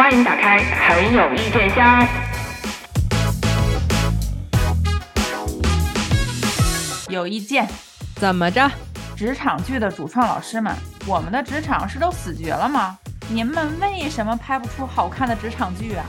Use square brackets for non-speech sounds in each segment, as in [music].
欢迎打开很有意见箱。有意见，怎么着？职场剧的主创老师们，我们的职场是都死绝了吗？您们为什么拍不出好看的职场剧啊？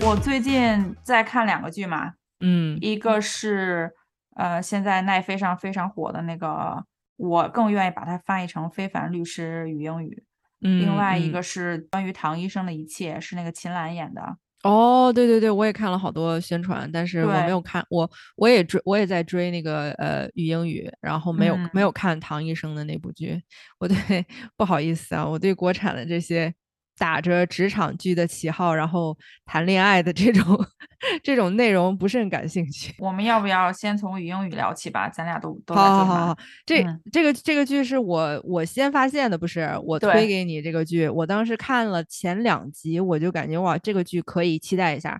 我最近在看两个剧嘛，嗯一个是呃现在奈飞上非常火的那个，我更愿意把它翻译成《非凡律师与英语》。嗯，另外一嗯个是关于唐医生的一切，是那个秦岚演的。哦，对对对，我也看了好多宣传，但是我没有看，我我也追，我也在追那个呃语英语，然后没有、嗯没有看唐医生的那部剧，我对 [laughs] 不好意思啊，我对国产的这些打着职场剧的旗号，然后谈恋爱的这种 [laughs] 这种内容不是很感兴趣。我们要不要先从语英语聊起吧？咱俩都都在好好好好，这、嗯这个这个剧是我我先发现的，不是我推给你这个剧。我当时看了前两集，我就感觉哇，这个剧可以期待一下。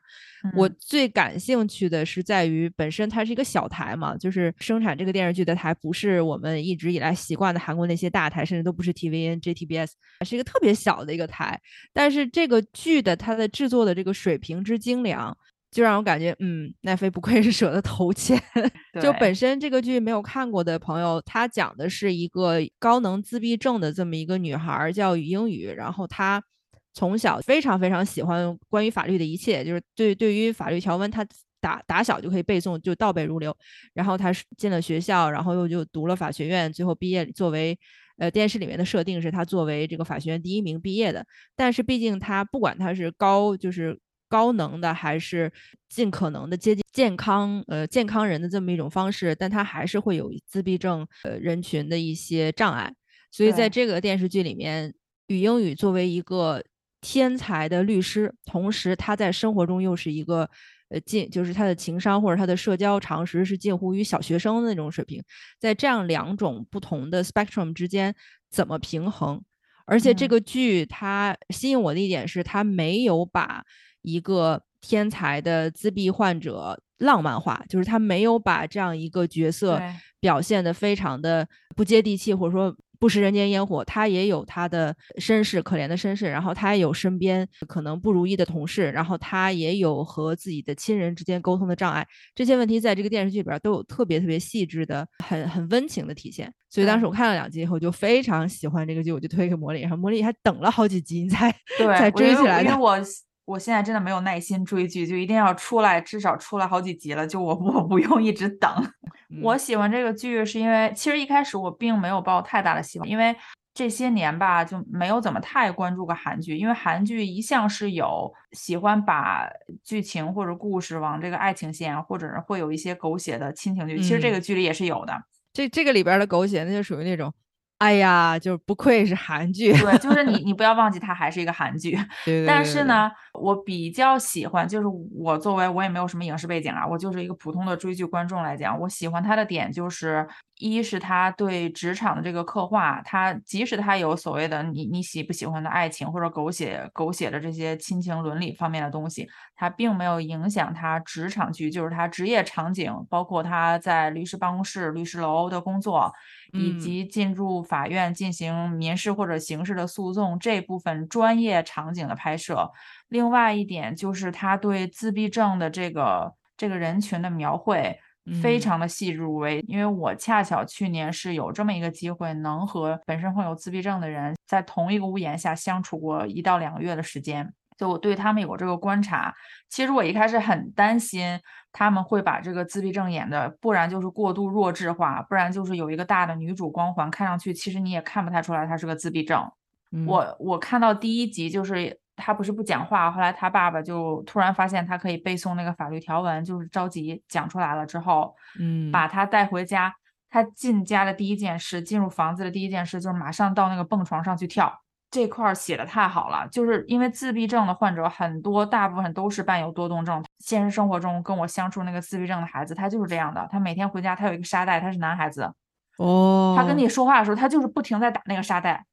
我嗯最感兴趣的是在于本身它是一个小台嘛，就是生产这个电视剧的台不是我们一直以来习惯的韩国那些大台，甚至都不是 TVN、JTBS，是一个特别小的一个台。但是这个剧的它的制作的这个水平之精良，就让我感觉，嗯，奈飞不愧是舍得投钱。就本身这个剧没有看过的朋友，它讲的是一个高能自闭症的这么一个女孩儿，叫语英语，然后她从小非常非常喜欢关于法律的一切，就是对对于法律条文，他打打小就可以背诵，就倒背如流。然后他是进了学校，然后又就读了法学院，最后毕业作为。呃，电视里面的设定是他作为这个法学院第一名毕业的，但是毕竟他不管他是高就是高能的，还是尽可能的接近健康呃健康人的这么一种方式，但他还是会有自闭症呃人群的一些障碍。所以在这个电视剧里面，语英语作为一个天才的律师，同时他在生活中又是一个呃近，就是他的情商或者他的社交常识是近乎于小学生的那种水平，在这样两种不同的 spectrum 之间怎么平衡？而且这嗯。个剧它吸引我的一点是，它没有把一个天才的自闭患者浪漫化，就是他没有把这样一个角色表现得非常的不接地气，或者说不食人间烟火。他也有他的身世，可怜的身世，然后他也有身边可能不如意的同事，然后他也有和自己的亲人之间沟通的障碍。这些问题在这个电视剧里边都有特别特别细致的、很很温情的体现。所以当时我看了两集以后，就非常喜欢这个剧，我就推给魔力，然后魔力还等了好几集才 [laughs] 对，才追起来的。因为我我现在真的没有耐心追剧，就一定要出来，至少出来好几集了，就我我不用一直等。我嗯喜欢这个剧是因为，其实一开始我并没有抱太大的希望，因为这些年吧就没有怎么太关注过韩剧，因为韩剧一向是有喜欢把剧情或者故事往这个爱情线，或者是会有一些狗血的亲情剧，其实这嗯个剧里也是有的。这这个里边儿的狗血，那就属于那种，哎呀，就不愧是韩剧。对，就是你你 [laughs] 不要忘记它还是一个韩剧。对对但对对对，是呢，我比较喜欢，就是我作为我也没有什么影视背景啊，我就是一个普通的追剧观众来讲，我喜欢他的点就是，一是他对职场的这个刻画，他即使他有所谓的你你喜不喜欢的爱情或者狗血狗血的这些亲情伦理方面的东西，他并没有影响他职场剧，就是他职业场景，包括他在律师办公室、律师楼的工作，以嗯及进入法院进行民事或者刑事的诉讼这部分专业场景的拍摄。另外一点就是他对自闭症的这个这个人群的描绘非嗯常的细致入微，因为我恰巧去年是有这么一个机会，能和本身患有自闭症的人在同一个屋檐下相处过一到两个月的时间。就我对他们有这个观察，其实我一开始很担心他们会把这个自闭症演的，不然就是过度弱智化，不然就是有一个大的女主光环，看上去其实你也看不太出来她是个自闭症。嗯我我看到第一集就是他不是不讲话，后来他爸爸就突然发现他可以背诵那个法律条文，就是着急讲出来了之后，嗯把他带回家。他进家的第一件事，进入房子的第一件事就是马上到那个蹦床上去跳。这块儿写的太好了，就是因为自闭症的患者很多，大部分都是伴有多动症。现实生活中跟我相处那个自闭症的孩子，他就是这样的。他每天回家，他有一个沙袋，他是男孩子，哦，他跟你说话的时候，他就是不停在打那个沙袋。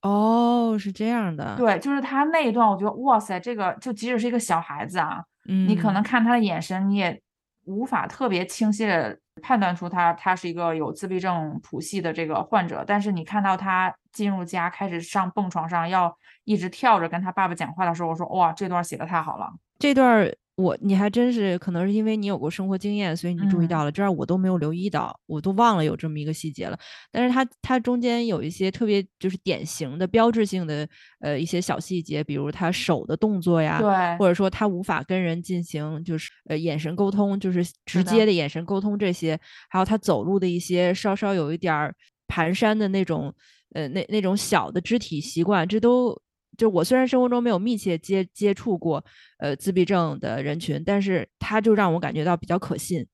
哦是这样的，对，就是他那一段，我觉得哇塞，这个就即使是一个小孩子啊，你可嗯能看他的眼神，你也无法特别清晰的判断出他他是一个有自闭症谱系的这个患者，但是你看到他进入家开始上蹦床上要一直跳着跟他爸爸讲话的时候，我说哇，这段写的太好了。这段我你还真是可能是因为你有过生活经验，所以你注意到了，这样我都没有留意到，我都忘了有这么一个细节了。但是它它中间有一些特别就是典型的标志性的呃一些小细节，比如他手的动作呀，对，或者说他无法跟人进行就是呃眼神沟通，就是直接的眼神沟通这些，还有他走路的一些稍稍有一点儿蹒跚的那种呃那那种小的肢体习惯，这都。就我虽然生活中没有密切接接触过，呃，自闭症的人群，但是他就让我感觉到比较可信，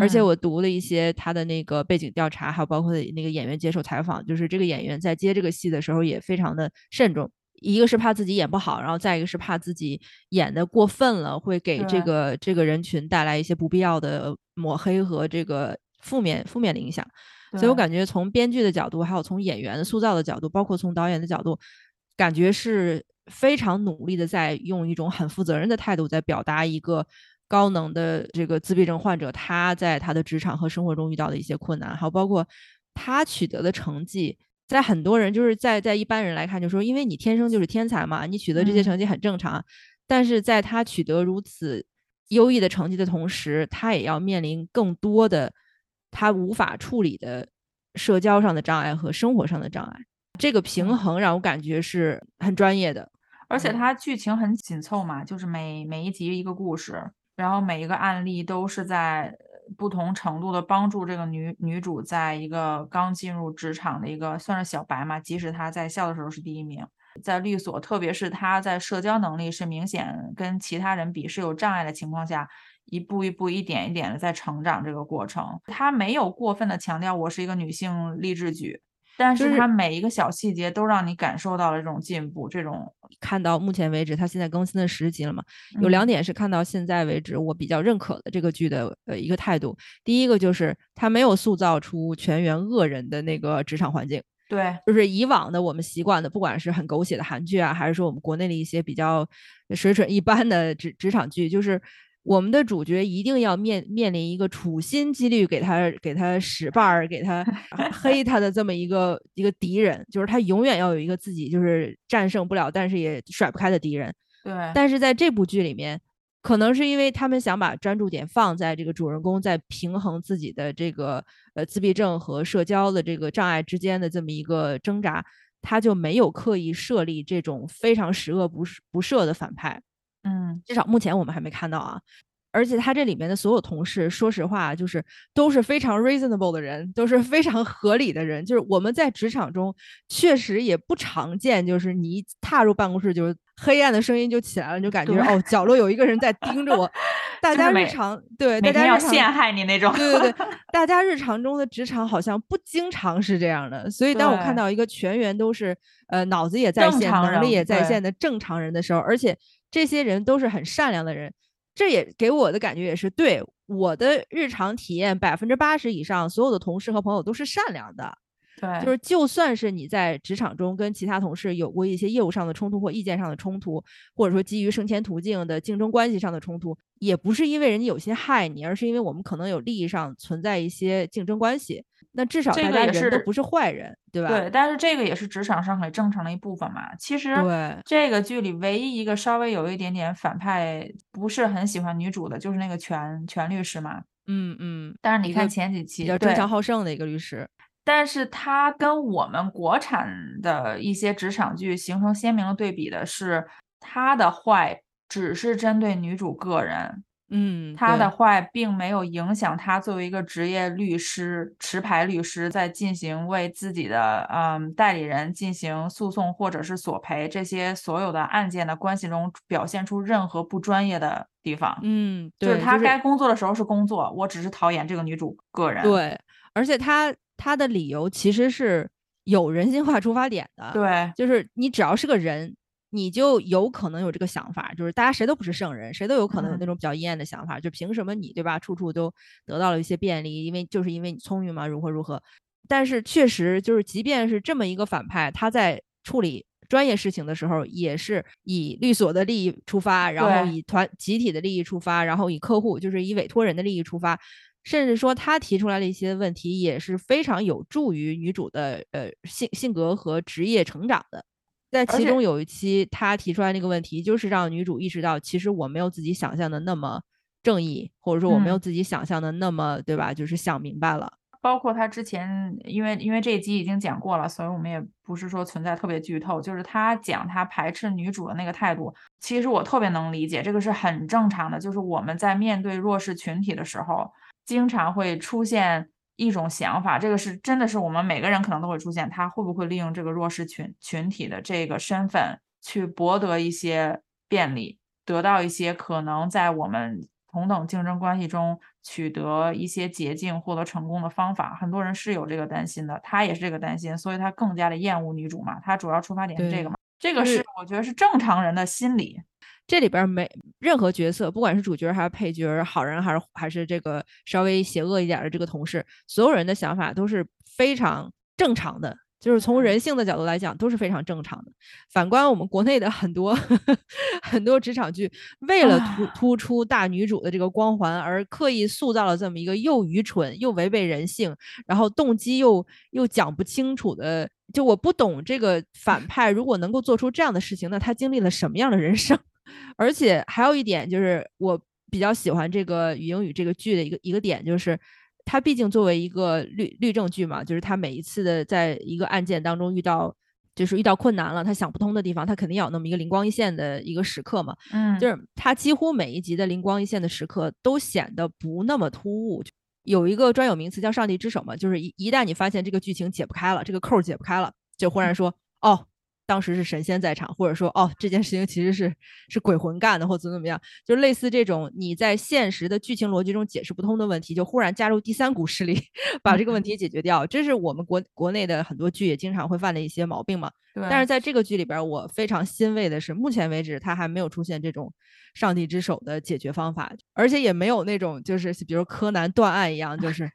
而且我读了一些他的那个背景调查，还有包括那个演员接受采访，就是这个演员在接这个戏的时候也非常的慎重，一个是怕自己演不好，然后再一个是怕自己演的过分了，会给这个这个人群带来一些不必要的抹黑和这个负面负面的影响，所以我感觉从编剧的角度，还有从演员塑造的角度，包括从导演的角度。感觉是非常努力的，在用一种很负责任的态度，在表达一个高能的这个自闭症患者他在他的职场和生活中遇到的一些困难，还有包括他取得的成绩，在很多人就是在在一般人来看，就说因为你天生就是天才嘛，你取得这些成绩很正常。但是在他取得如此优异的成绩的同时，他也要面临更多的他无法处理的社交上的障碍和生活上的障碍。这个平衡让我感觉是很专业的，而且它剧情很紧凑嘛，就是每每一集一个故事，然后每一个案例都是在不同程度的帮助这个女女主，在一个刚进入职场的一个算是小白嘛，即使她在校的时候是第一名，在律所，特别是她在社交能力是明显跟其他人比是有障碍的情况下，一步一步、一点一点的在成长这个过程，她没有过分的强调我是一个女性励志剧。但是它每一个小细节都让你感受到了这种进步，这种看到目前为止，它现在更新了十集了嘛？有两点是看到现在为止我比较认可的这个剧的呃一个态度。第一个就是它没有塑造出全员恶人的那个职场环境，对，就是以往的我们习惯的，不管是很狗血的韩剧啊，还是说我们国内的一些比较水准一般的职职场剧，就是。我们的主角一定要面面临一个处心积虑给他给他使绊儿、给他 [laughs] 黑他的这么一个一个敌人，就是他永远要有一个自己就是战胜不了，但是也甩不开的敌人。对。但是在这部剧里面，可能是因为他们想把专注点放在这个主人公在平衡自己的这个呃自闭症和社交的这个障碍之间的这么一个挣扎，他就没有刻意设立这种非常十恶不不赦的反派。嗯，至少目前我们还没看到啊。而且他这里面的所有同事，说实话，就是都是非常 reasonable 的人，都是非常合理的人。就是我们在职场中确实也不常见，就是你一踏入办公室，就是黑暗的声音就起来了，就感觉哦，角落有一个人在盯着我。[laughs] 大家日常对大家要陷害你那种。对对对，大家日常中的职场好像不经常是这样的。所以当我看到一个全员都是呃脑子也在线、能力也在线的正常人的时候，而且这些人都是很善良的人。这也给我的感觉也是，对我的日常体验，百分之八十以上所有的同事和朋友都是善良的。对，就是就算是你在职场中跟其他同事有过一些业务上的冲突或意见上的冲突，或者说基于升迁途径的竞争关系上的冲突，也不是因为人家有心害你，而是因为我们可能有利益上存在一些竞争关系。那至少大家人都不是坏人，对吧？对，但是这个也是职场上很正常的一部分嘛。其实，对这个剧里唯一一个稍微有一点点反派，不是很喜欢女主的，就是那个全全律师嘛。嗯嗯。但是你看前几期，比较争强好胜的一个律师，但是他跟我们国产的一些职场剧形成鲜明的对比的是，他的坏只是针对女主个人。嗯，他的坏并没有影响他作为一个职业律师、持牌律师，在进行为自己的嗯代理人进行诉讼或者是索赔这些所有的案件的关系中表现出任何不专业的地方。嗯，就是他该工作的时候是工作，我只是讨厌这个女主个人。对，而且他他的理由其实是有人性化出发点的。对，就是你只要是个人。你就有可能有这个想法，就是大家谁都不是圣人，谁都有可能有那种比较阴暗的想法，就凭什么你对吧？处处都得到了一些便利，因为就是因为你聪明嘛，如何如何。但是确实就是，即便是这么一个反派，他在处理专业事情的时候，也是以律所的利益出发，然后以团集体的利益出发，然后以客户就是以委托人的利益出发，甚至说他提出来的一些问题也是非常有助于女主的呃性性格和职业成长的。在其中有一期，他提出来那个问题，就是让女主意识到，其实我没有自己想象的那么正义，或者说我没有自己想象的那么，对吧？就是想明白了。包括他之前，因为因为这一集已经讲过了，所以我们也不是说存在特别剧透。就是他讲他排斥女主的那个态度，其实我特别能理解，这个是很正常的。就是我们在面对弱势群体的时候，经常会出现。一种想法，这个是真的是我们每个人可能都会出现，他会不会利用这个弱势群群体的这个身份去博得一些便利，得到一些可能在我们同等竞争关系中取得一些捷径、获得成功的方法？很多人是有这个担心的，他也是这个担心，所以他更加的厌恶女主嘛。他主要出发点是这个嘛，这个是我觉得是正常人的心理。这里边没任何角色，不管是主角还是配角，好人还是还是这个稍微邪恶一点的这个同事，所有人的想法都是非常正常的，就是从人性的角度来讲都是非常正常的。反观我们国内的很多 [laughs] 很多职场剧，为了突突出大女主的这个光环，而刻意塑造了这么一个又愚蠢又违背人性，然后动机又又讲不清楚的。就我不懂这个反派，如果能够做出这样的事情，那他经历了什么样的人生？而且还有一点就是，我比较喜欢这个《语英语》这个剧的一个一个点，就是它毕竟作为一个律律政剧嘛，就是它每一次的在一个案件当中遇到，就是遇到困难了，他想不通的地方，他肯定要有那么一个灵光一现的一个时刻嘛。嗯，就是他几乎每一集的灵光一现的时刻都显得不那么突兀。有一个专有名词叫“上帝之手”嘛，就是一一旦你发现这个剧情解不开了，这个扣解不开了，就忽然说哦。当时是神仙在场，或者说，哦，这件事情其实是是鬼魂干的，或怎么怎么样，就类似这种你在现实的剧情逻辑中解释不通的问题，就忽然加入第三股势力，[laughs] 把这个问题解决掉。这是我们国国内的很多剧也经常会犯的一些毛病嘛。但是在这个剧里边，我非常欣慰的是，目前为止它还没有出现这种上帝之手的解决方法，而且也没有那种就是比如柯南断案一样，就是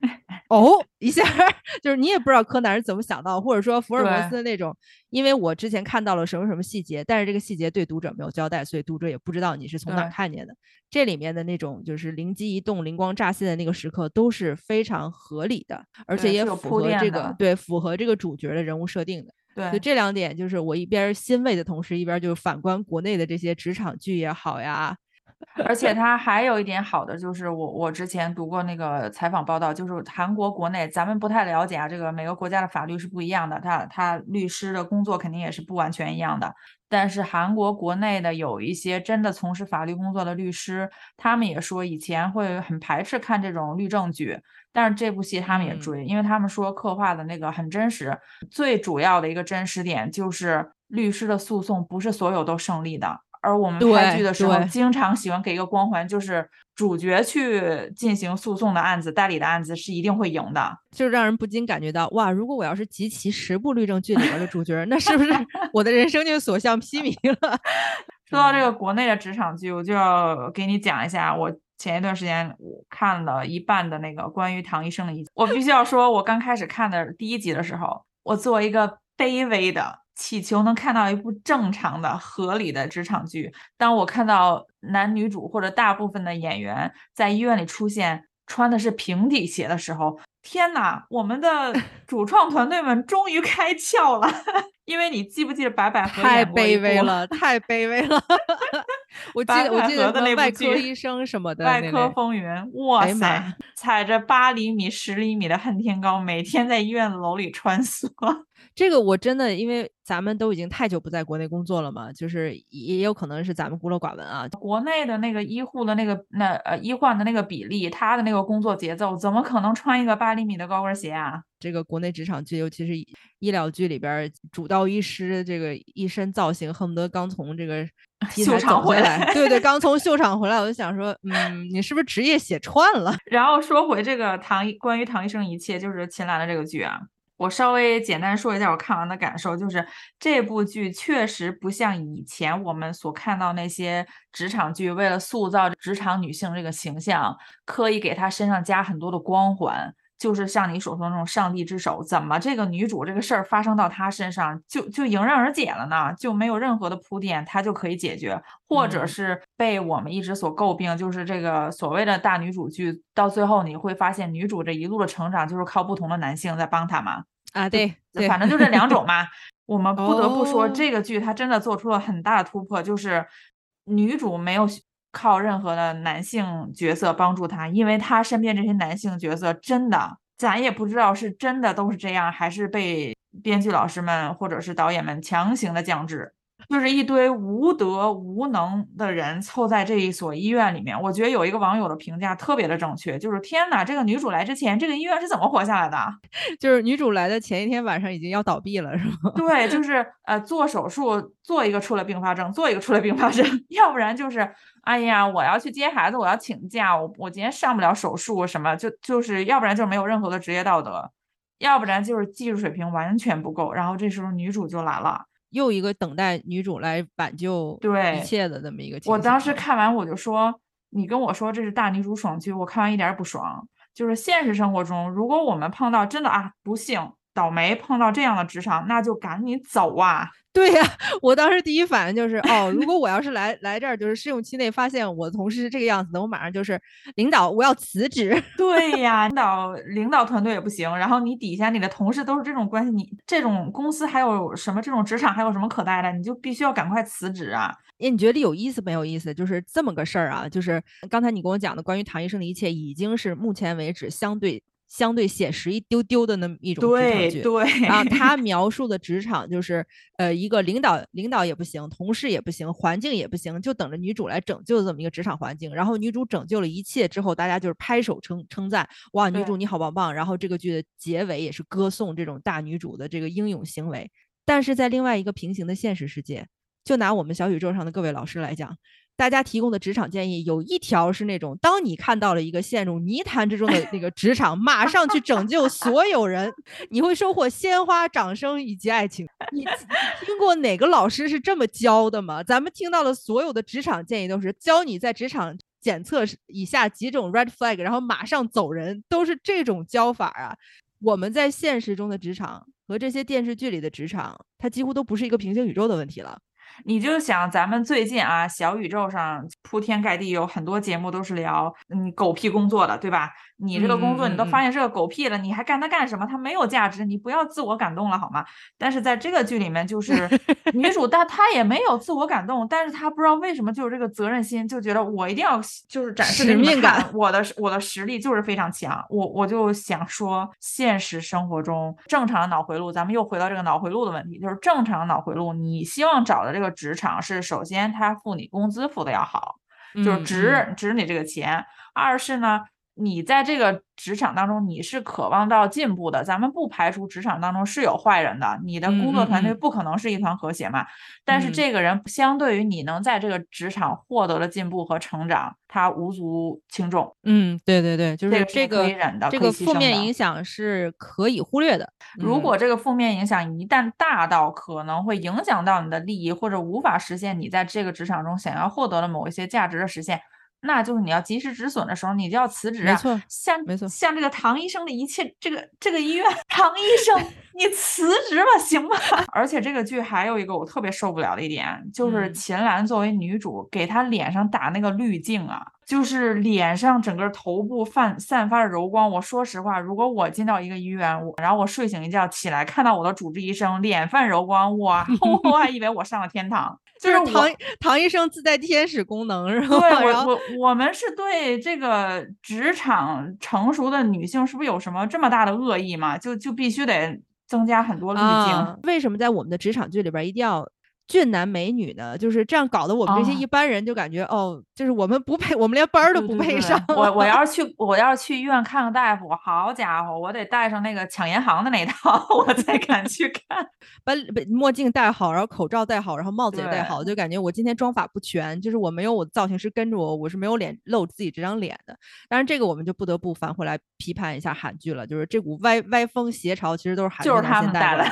哦 [laughs] 一下，[laughs] 就是你也不知道柯南是怎么想到，或者说福尔摩斯的那种，因为我之前看到了什么什么细节，但是这个细节对读者没有交代，所以读者也不知道你是从哪看见的。这里面的那种就是灵机一动、灵光乍现的那个时刻都是非常合理的，而且也符合这个对符合这个主角的人物设定的。对，就这两点，就是我一边欣慰的同时，一边就是反观国内的这些职场剧也好呀。而且它还有一点好的，就是我我之前读过那个采访报道，就是韩国国内咱们不太了解啊，这个每个国家的法律是不一样的，他他律师的工作肯定也是不完全一样的。但是韩国国内的有一些真的从事法律工作的律师，他们也说以前会很排斥看这种律政剧，但是这部戏他们也追，因为他们说刻画的那个很真实。最主要的一个真实点就是律师的诉讼不是所有都胜利的。而我们拍剧的时候，经常喜欢给一个光环，就是主角去进行诉讼的案子、代理的案子是一定会赢的，就让人不禁感觉到，哇，如果我要是集齐十部律政剧里边的主角，那是不是 [laughs] 我的人生就所向披靡了？[laughs] 说到这个国内的职场剧，我就要给你讲一下，我前一段时间我看了一半的那个关于唐医生的一集，我必须要说，我刚开始看的第一集的时候，我作为一个卑微的。祈求能看到一部正常的、合理的职场剧。当我看到男女主或者大部分的演员在医院里出现，穿的是平底鞋的时候，天哪！我们的 [laughs] 主创团队们终于开窍了。[laughs] 因为你记不记得白百合太卑微了，太卑微了。[laughs] 我记得我记得那外科医生什么的，外科风云。哇塞，踩着八厘米、十厘米的恨天高，每天在医院楼里穿梭。这个我真的，因为咱们都已经太久不在国内工作了嘛，就是也有可能是咱们孤陋寡闻啊。国内的那个医护的那个那呃医患的那个比例，他的那个工作节奏，怎么可能穿一个八厘米的高跟鞋啊？这个国内职场剧，尤其是医疗剧里边，主刀医师这个一身造型，恨不得刚从这个 [laughs] 秀场回来。对对，[laughs] 刚从秀场回来，我就想说，嗯，你是不是职业写串了？[laughs] 然后说回这个唐关于唐医生一切，就是秦岚的这个剧啊。我稍微简单说一下我看完的感受，就是这部剧确实不像以前我们所看到那些职场剧，为了塑造职场女性这个形象，刻意给她身上加很多的光环，就是像你所说的那种上帝之手，怎么这个女主这个事儿发生到她身上就就迎刃而解了呢？就没有任何的铺垫，她就可以解决，或者嗯是被我们一直所诟病，就是这个所谓的大女主剧，到最后你会发现女主这一路的成长就是靠不同的男性在帮她嘛。啊，对对，反正就这两种嘛。[laughs] 我们不得不说，哦这个剧它真的做出了很大的突破，就是女主没有靠任何的男性角色帮助他，因为他身边这些男性角色真的，咱也不知道是真的都是这样，还是被编剧老师们或者是导演们强行的降智。就是一堆无德无能的人凑在这一所医院里面。我觉得有一个网友的评价特别的正确，就是天哪，这个女主来之前，这个医院是怎么活下来的？[laughs] 就是女主来的前一天晚上已经要倒闭了，是吗？对，就是呃，做手术做一个出了并发症，做一个出了并发症，[laughs] 要不然就是哎呀，我要去接孩子，我要请假，我我今天上不了手术什么，就就是要不然就是没有任何的职业道德，要不然就是技术水平完全不够。然后这时候女主就来了。又一个等待女主来挽救对一切的这么一个情我当时看完我就说，你跟我说这是大女主爽剧，我看完一点儿也不爽。就是现实生活中，如果我们碰到真的啊不幸倒霉碰到这样的职场，那就赶紧走啊！对呀、我当时第一反应就是，哦，如果我要是来来这儿，就是试用期内发现我同事是这个样子的，我马上就是领导，我要辞职。[laughs] 对呀，领导领导团队也不行，然后你底下你的同事都是这种关系，你这种公司还有什么这种职场还有什么可待的？你就必须要赶快辞职啊！哎，你觉得有意思没有意思？就是这么个事儿啊，就是刚才你跟我讲的关于唐医生的一切，已经是目前为止相对相对写实一丢丢的那么一种职场剧。对对，然后他 [laughs] 描述的职场就是，呃，一个领导领导也不行，同事也不行，环境也不行，就等着女主来拯救这么一个职场环境。然后女主拯救了一切之后，大家就是拍手称称赞，哇，女主你好棒棒。然后这个剧的结尾也是歌颂这种大女主的这个英勇行为。但是在另外一个平行的现实世界，就拿我们小宇宙上的各位老师来讲，大家提供的职场建议有一条是那种，当你看到了一个陷入泥潭之中的那个职场，马上去拯救所有人，你会收获鲜花、掌声以及爱情。你听过哪个老师是这么教的吗？咱们听到的所有的职场建议都是教你在职场检测以下几种 red flag，然后马上走人，都是这种教法啊。我们在现实中的职场和这些电视剧里的职场，它几乎都不是一个平行宇宙的问题了。你就想咱们最近啊，小宇宙上铺天盖地有很多节目都是聊嗯狗屁工作的，对吧？你这个工作你都发现是个狗屁了，你还干它干什么？它没有价值，你不要自我感动了好吗？但是在这个剧里面，就 [laughs] 是女主，但她也没有自我感动，但是她不知道为什么就有这个责任心，就觉得我一定要就是展示给使命感我的我的实力就是非常强。我我就想说，现实生活中正常的脑回路，咱们又回到这个脑回路的问题，就是正常的脑回路，你希望找的这个职场是首先他付你工资付的要好，就是嗯值、嗯值你这个钱。二是呢，你在这个职场当中你是渴望到进步的，咱们不排除职场当中是有坏人的，你的嗯工作团队不可能是一团和谐嘛。但是嗯这个人相对于你能在这个职场获得的进步和成长，他无足轻重。嗯，对对对，就是这这个是可以个这个负面影响是可以忽略的。嗯如果这个负面影响一旦大到可能会影响到你的利益，或者无法实现你在这个职场中想要获得的某一些价值的实现，那就是你要及时止损的时候，你就要辞职啊。没错像没错像这个唐医生的一切，这个这个医院，唐医生，[laughs] 你辞职吧，行吗？[laughs] 而且这个剧还有一个我特别受不了的一点，就是嗯秦岚作为女主，给她脸上打那个滤镜啊，就是脸上整个头部泛散发着柔光。我说实话，如果我进到一个医院，我然后我睡醒一觉起来，看到我的主治医生脸泛柔光，哇 [laughs] 我还以为我上了天堂。就是唐唐医生自带天使功能，是吧？对 [laughs] 然后我我我们是对这个职场成熟的女性是不是有什么这么大的恶意嘛？就就必须得增加很多滤镜？啊，为什么在我们的职场剧里边儿一定要俊男美女呢？就是这样搞得我们这些啊一般人就感觉、哦，就是我们不配，我们连班儿都不对对对配上。我我要 [laughs] 是去我要是去医院看个大夫，好家伙，我得带上那个抢银行的那套，[laughs] 我才敢去看。把把墨镜戴好，然后口罩戴好，然后帽子也戴好，就感觉我今天妆法不全，就是我没有我的造型师跟着我，我是没有脸露自己这张脸的。当然，这个我们就不得不返回来批判一下韩剧了，就是这股歪歪风邪潮其实都是韩剧就是他们带的。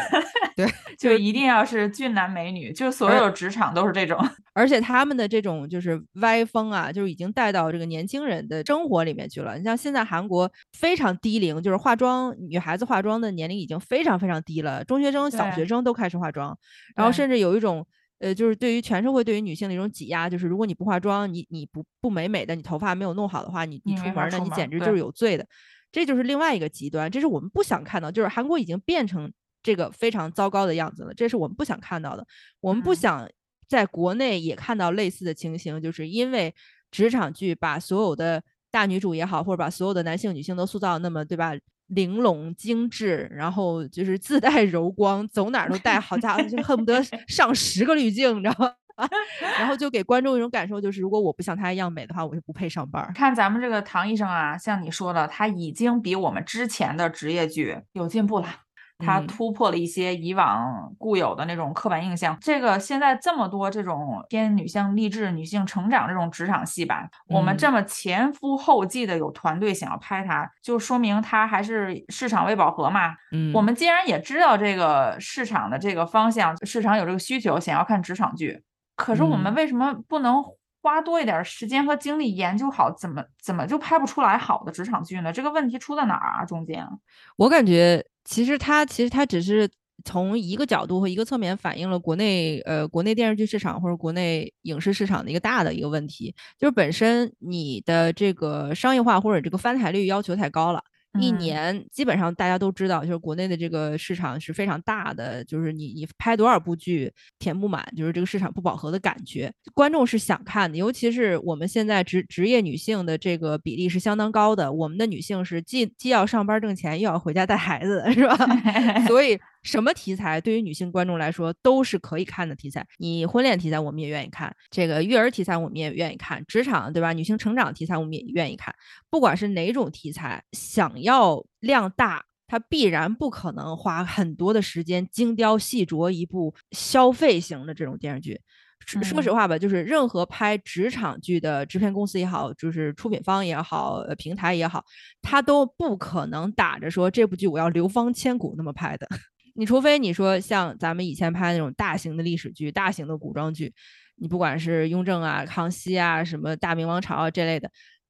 对，就一定要是俊男美女，就所有职场都是这种。[laughs] 而且他们的这种就是歪风啊，就是已经带到这个年轻人的生活里面去了。你像现在韩国非常低龄，就是化妆女孩子化妆的年龄已经非常非常低了，中学生、小学生都开始化妆，然后甚至有一种呃，就是对于全社会对于女性的一种挤压，就是如果你不化妆，你你不不美美的，你头发没有弄好的话，你你出门呢，你简直就是有罪的。这就是另外一个极端，这是我们不想看到，就是韩国已经变成这个非常糟糕的样子了，这是我们不想看到的。我们不想在国内也看到类似的情形，就是因为职场剧把所有的大女主也好，或者把所有的男性女性都塑造那么对吧，玲珑精致，然后就是自带柔光，走哪儿都带，好家伙，就恨不得 [laughs] 上十个滤镜，你知道吗？[laughs] 然后就给观众一种感受，就是如果我不像她一样美的话，我就不配上班。看咱们这个唐医生啊，像你说的，他已经比我们之前的职业剧有进步了，他突破了一些以往固有的那种刻板印象。这个现在这么多这种偏女性励志、女性成长这种职场戏吧，我们这么前赴后继的有团队想要拍它，就说明它还是市场未饱和嘛。嗯，我们既然也知道这个市场的这个方向，市场有这个需求，想要看职场剧。可是我们为什么不能花多一点时间和精力研究好怎么怎么就拍不出来好的职场剧呢？这个问题出在哪儿啊？中间，我感觉其实它其实它只是从一个角度和一个侧面反映了国内呃国内电视剧市场或者国内影视市场的一个大的一个问题，就是本身你的这个商业化或者这个翻台率要求太高了。一年基本上大家都知道，就是国内的这个市场是非常大的，就是你你拍多少部剧填不满，就是这个市场不饱和的感觉。观众是想看的，尤其是我们现在职职业女性的这个比例是相当高的，我们的女性是既既要上班挣钱，又要回家带孩子，是吧？[laughs] 所以。什么题材对于女性观众来说都是可以看的题材。你婚恋题材我们也愿意看，这个育儿题材我们也愿意看，职场对吧？女性成长题材我们也愿意看。不管是哪种题材，想要量大，它必然不可能花很多的时间精雕细琢一部消费型的这种电视剧。说实话吧，就是任何拍职场剧的制片公司也好，就是出品方也好，平台也好，它都不可能打着说这部剧我要流芳千古那么拍的。你除非你说像咱们以前拍那种大型的历史剧、大型的古装剧，你不管是雍正啊、康熙啊、什么大明王朝啊这类的，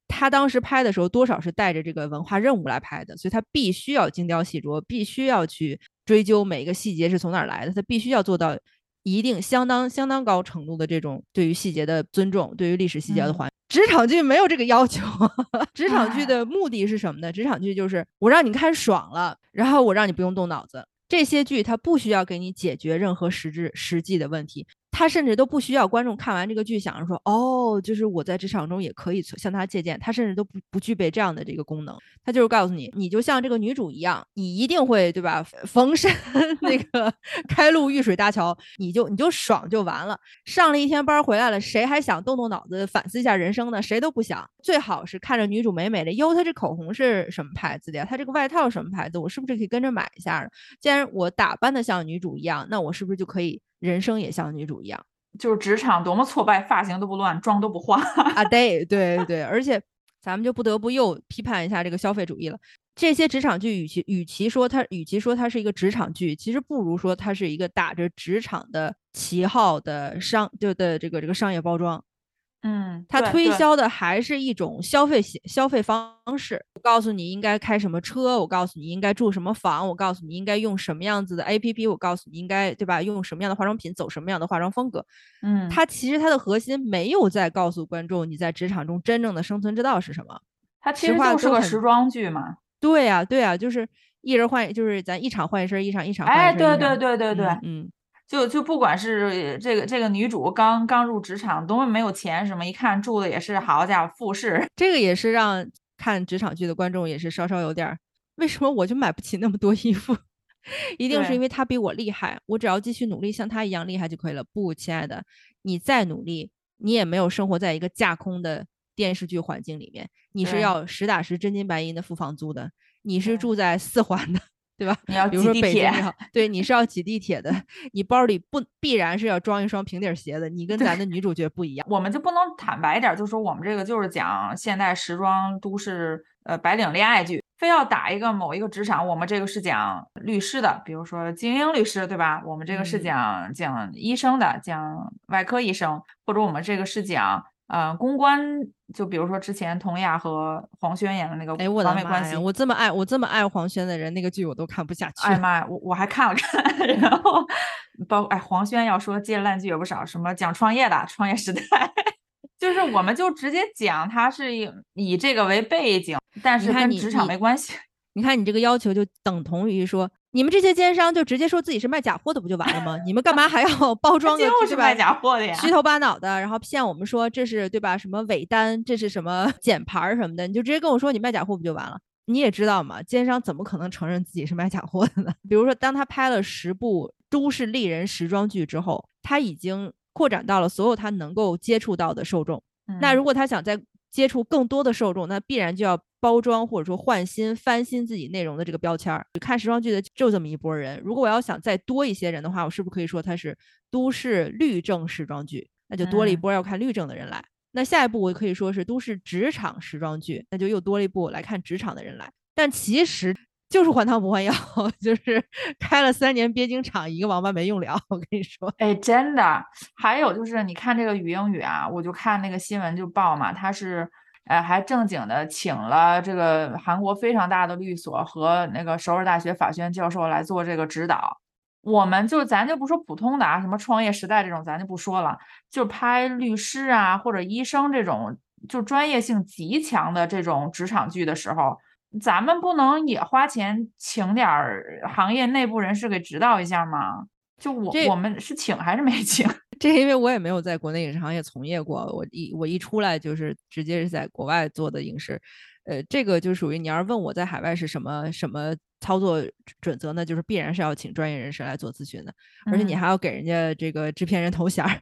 他当时拍的时候多少是带着这个文化任务来拍的，所以他必须要精雕细琢，必须要去追究每一个细节是从哪儿来的，他必须要做到一定相当相当高程度的这种对于细节的尊重，对于历史细节的还。职场剧没有这个要求，职场剧的目的是什么呢？职场剧就是我让你看爽了，然后我让你不用动脑子。这些剧它不需要给你解决任何实质实际的问题。他甚至都不需要观众看完这个剧想着说，哦，就是我在职场中也可以向他借鉴。他甚至都不不具备这样的这个功能。他就是告诉你，你就像这个女主一样，你一定会对吧？逢山 [laughs] 那个开路遇水搭桥，你就你就爽就完了。上了一天班回来了，谁还想动动脑子反思一下人生呢？谁都不想。最好是看着女主美美的，哟，她这口红是什么牌子的呀？她这个外套什么牌子？我是不是可以跟着买一下？既然我打扮的像女主一样，那我是不是就可以？人生也像女主一样，就是职场多么挫败，发型都不乱，妆都不化啊！对对对，而且咱们就不得不又批判一下这个消费主义了。这些职场剧，与其与其说它，与其说它是一个职场剧，其实不如说它是一个打着职场的旗号的商，就的这个这个商业包装。嗯，他推销的还是一种消费消费方式。我告诉你应该开什么车，我告诉你应该住什么房，我告诉你应该用什么样子的 APP，我告诉你应该对吧？用什么样的化妆品，走什么样的化妆风格。嗯，它其实它的核心没有在告诉观众你在职场中真正的生存之道是什么。它其实就是个时装剧嘛。对呀，对呀，就是一人换，就是咱一场换一身一场，一场换一身。哎，对对对对对，嗯。就就不管是这个这个女主刚刚入职场，多么没有钱，什么一看住的也是好家伙复式，[laughs] 这个也是让看职场剧的观众也是稍稍有点，为什么我就买不起那么多衣服？[laughs] 一定是因为他比我厉害，我只要继续努力像他一样厉害就可以了。不，亲爱的，你再努力，你也没有生活在一个架空的电视剧环境里面，你是要实打实真金白银的付房租的，你是住在四环的。对吧？你要比如说挤地铁北京也好，[laughs] 对，你是要挤地铁的，你包里不必然是要装一双平底鞋的，你跟咱的女主角不一样。我们就不能坦白一点，就说我们这个就是讲现代时装都市呃白领恋爱剧，非要打一个某一个职场，我们这个是讲律师的，比如说精英律师，对吧？我们这个是嗯讲讲医生的，讲外科医生，或者我们这个是讲呃公关，就比如说之前佟雅和黄轩演的那个哎，我的妈呀！完美关系，我这么爱我这么爱黄轩的人，那个剧我都看不下去。哎妈呀，我我还看了看，[laughs] 然后包哎黄轩要说接烂剧也不少，什么讲创业的创业时代，[laughs] 就是我们就直接讲他是以以这个为背景，但是跟职场没关系。[laughs] 你看你这个要求就等同于说，你们这些奸商就直接说自己是卖假货的不就完了吗？你们干嘛还要 [laughs] 包装个就是卖假货的呀，虚头巴脑的，然后骗我们说这是对吧？什么伪单，这是什么 [laughs] 剪牌儿什么的，你就直接跟我说你卖假货不就完了？你也知道嘛，奸商怎么可能承认自己是卖假货的呢？[laughs] 比如说，当他拍了十部都市丽人时装剧之后，他已经扩展到了所有他能够接触到的受众。那嗯如果他想再接触更多的受众，那必然就要包装或者说换新、翻新自己内容的这个标签儿。看时装剧的就这么一波人，如果我要想再多一些人的话，我是不是可以说它是都市律政时装剧？那就多了一嗯波要看律政的人来。那下一步我可以说是都市职场时装剧，那就又多了一步来看职场的人来。但其实就是换汤不换药，[laughs] 就是开了三年鳖精厂，一个王八没用了。[laughs] 我跟你说，哎，真的，还有就是你看这个语英语啊，我就看那个新闻就报嘛，他是呃还正经的请了这个韩国非常大的律所和那个首尔大学法学院教授来做这个指导。我们就咱就不说普通的啊，什么创业时代这种咱就不说了，就拍律师啊或者医生这种就专业性极强的这种职场剧的时候，咱们不能也花钱请点儿行业内部人士给指导一下吗？就我我们是请还是没请？[laughs] 这因为我也没有在国内影视行业从业过，我一我一出来就是直接是在国外做的影视，呃，这个就属于你要是问我在海外是什么什么操作准则呢，就是必然是要请专业人士来做咨询的，而且你嗯还要给人家这个制片人头衔儿。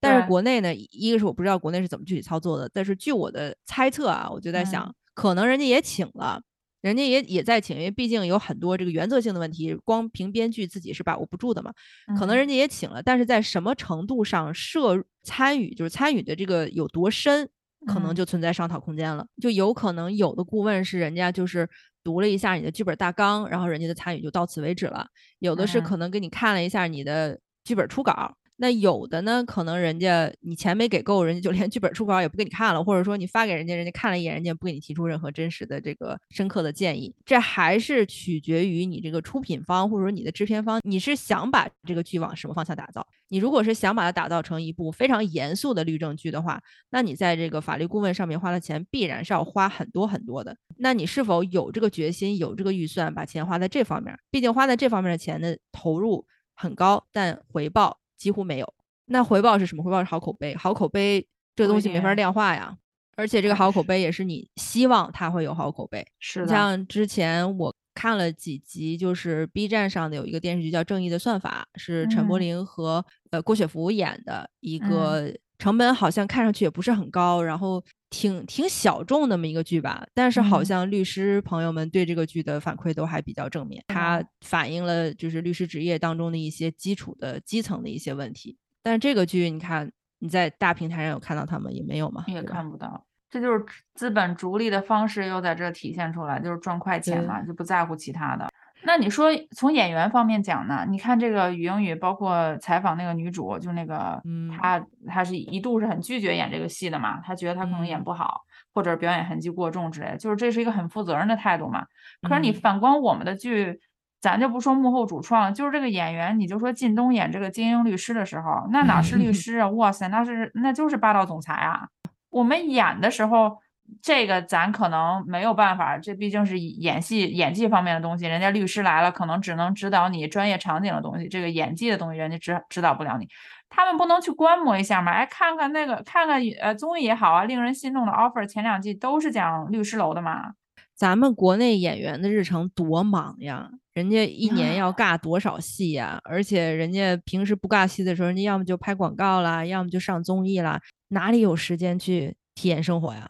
但是国内呢，一个是我不知道国内是怎么具体操作的，但是据我的猜测啊，我就在想，嗯可能人家也请了。人家也也在请，因为毕竟有很多这个原则性的问题，光凭编剧自己是把握不住的嘛。可能嗯人家也请了，但是在什么程度上涉参与，就是参与的这个有多深，可能嗯就存在商讨空间了。就有可能有的顾问是人家就是读了一下你的剧本大纲，然后人家的参与就到此为止了；有的是嗯可能给你看了一下你的剧本初稿。那有的呢，可能人家你钱没给够，人家就连剧本初稿也不给你看了，或者说你发给人家，人家看了一眼，人家不给你提出任何真实的这个深刻的建议。这还是取决于你这个出品方或者说你的制片方，你是想把这个剧往什么方向打造？你如果是想把它打造成一部非常严肃的律政剧的话，那你在这个法律顾问上面花的钱必然是要花很多很多的。那你是否有这个决心、有这个预算，把钱花在这方面？毕竟花在这方面的钱的投入很高，但回报几乎没有。那回报是什么？回报是好口碑，好口碑这个东西没法定量化呀。而且这个哎好口碑也是你希望它会有好口碑。是的，像之前我看了几集，就是 B 站上的有一个电视剧叫《正义的算法》，是陈柏嗯霖和呃郭雪芙演的一嗯个，成本好像看上去也不是很高，然后挺挺小众那么一个剧吧。但是好嗯像律师朋友们对这个剧的反馈都还比较正面，它哦反映了就是律师职业当中的一些基础的基层的一些问题。但是这个剧你看你在大平台上有看到他们也没有嘛？也看不到。这就是资本逐利的方式，又在这体现出来，就是赚快钱嘛，就不在乎其他的。那你说从演员方面讲呢？你看这个语英语，包括采访那个女主，就那个嗯她，她是一度是很拒绝演这个戏的嘛，她觉得她可能演嗯不好，或者表演痕迹过重之类的，就是这是一个很负责任的态度嘛。可是你嗯反观我们的剧，咱就不说幕后主创，就是这个演员，你就说靳东演这个精英律师的时候，那哪是律 [laughs] 师啊？哇塞，那是那就是霸道总裁啊！我们演的时候，这个咱可能没有办法，这毕竟是演戏演技方面的东西。人家律师来了，可能只能指导你专业场景的东西，这个演技的东西，人家指指导不了你。他们不能去观摩一下吗？哎，看看那个，看看呃综艺也好啊，令人心动的 offer 前两季都是讲律师楼的嘛。咱们国内演员的日程多忙呀，人家一年要尬多少戏呀？而且人家平时不尬戏的时候，人家要么就拍广告啦，要么就上综艺啦，哪里有时间去体验生活呀？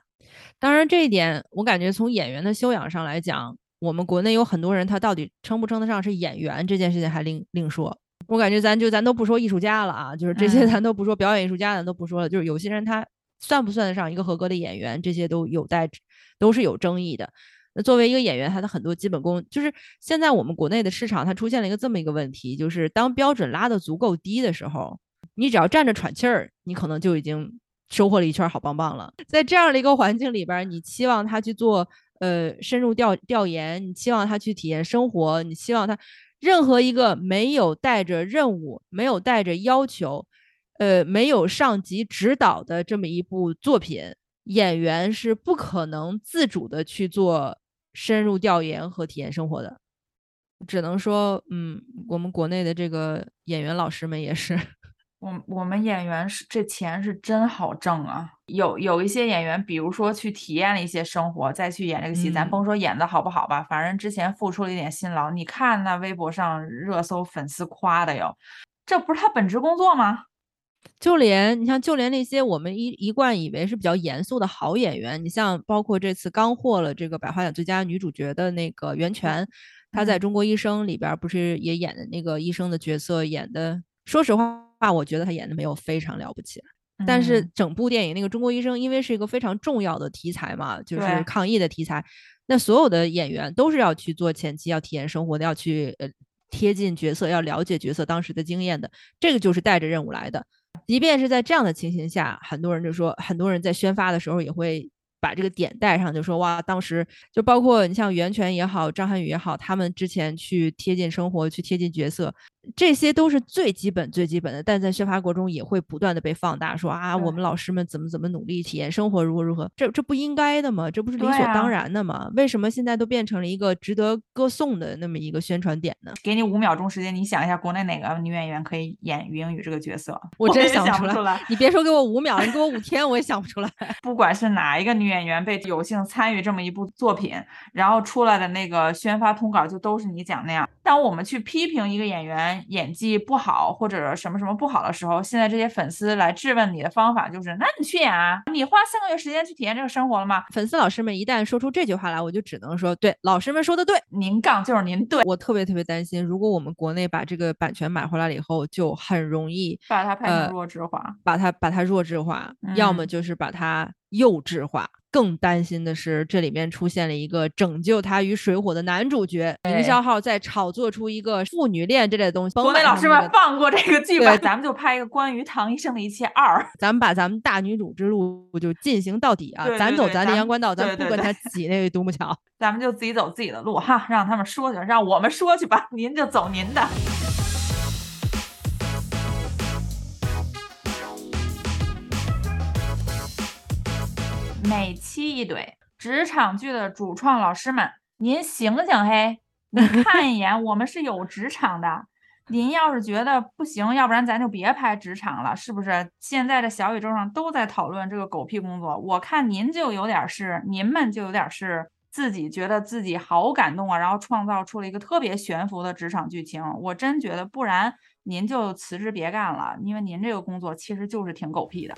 当然，这一点我感觉从演员的修养上来讲，我们国内有很多人，他到底称不称得上是演员这件事情还另另说。我感觉咱就咱都不说艺术家了啊，就是这些咱都不说表演艺术家，咱都不说了。就是有些人他算不算得上一个合格的演员，这些都有待都是有争议的。那作为一个演员，他的很多基本功，就是现在我们国内的市场，它出现了一个这么一个问题，就是当标准拉得足够低的时候，你只要站着喘气儿，你可能就已经收获了一圈好棒棒了。在这样的一个环境里边，你期望他去做呃深入调调研，你期望他去体验生活，你希望他任何一个没有带着任务、没有带着要求、呃没有上级指导的这么一部作品，演员是不可能自主的去做。深入调研和体验生活的，只能说，嗯，我们国内的这个演员老师们也是，我我们演员是这钱是真好挣啊！有有一些演员，比如说去体验了一些生活，再去演这个戏，咱甭说演的好不好吧，反正之前付出了一点辛劳，你看那微博上热搜粉丝夸的哟，这不是他本职工作吗？就连你像，就连那些我们一一贯以为是比较严肃的好演员，你像包括这次刚获了这个百花奖最佳女主角的那个袁泉，她在中国医生里边不是也演的那个医生的角色，演的说实话，我觉得他演的没有非常了不起。但是整部电影那个中国医生，因为是一个非常重要的题材嘛，就是抗疫的题材，那所有的演员都是要去做前期要体验生活的，要去呃贴近角色，要了解角色当时的经验的，这个就是带着任务来的。即便是在这样的情形下，很多人就说，很多人在宣发的时候也会。把这个点带上，就说哇，当时就包括你像袁泉也好，张涵予也好，他们之前去贴近生活，去贴近角色，这些都是最基本、最基本的。但在宣发过程中也会不断的被放大，说啊，我们老师们怎么怎么努力体验生活，如何如何，这这不应该的吗？这不是理所当然的吗？为什么现在都变成了一个值得歌颂的那么一个宣传点呢？给你五秒钟时间，你想一下，国内哪个女演员可以演于英语这个角色？[laughs] 我真想不出来。你别说给我五秒，你给我五天我也想不出来。[laughs] 不管是哪一个女。演员被有幸参与这么一部作品，然后出来的那个宣发通稿就都是你讲那样。当我们去批评一个演员演技不好或者什么什么不好的时候，现在这些粉丝来质问你的方法就是：那你去演啊？你花三个月时间去体验这个生活了吗？粉丝老师们一旦说出这句话来，我就只能说：对，老师们说的对，您杠就是您对。我特别特别担心，如果我们国内把这个版权买回来了以后，就很容易把它拍成弱智化，把它把它弱智化，要么就是把它幼稚化。更担心的是，这里面出现了一个拯救他于水火的男主角，营销号在炒作出一个父女恋这类的东西。国美老师们放过这个剧本，咱们就拍一个关于唐医生的一切二，咱们把咱们大女主之路就进行到底啊！咱走咱的阳关道，咱不跟他挤那独木桥，咱们就自己走自己的路哈，让他们说去，让我们说去吧，您就走您的。每期一怼，职场剧的主创老师们，您醒醒嘿！您 [laughs] 看一眼，我们是有职场的。您要是觉得不行，要不然咱就别拍职场了，是不是？现在这小宇宙上都在讨论这个狗屁工作，我看您就有点是，您们就有点是自己觉得自己好感动啊，然后创造出了一个特别悬浮的职场剧情。我真觉得，不然您就辞职别干了，因为您这个工作其实就是挺狗屁的。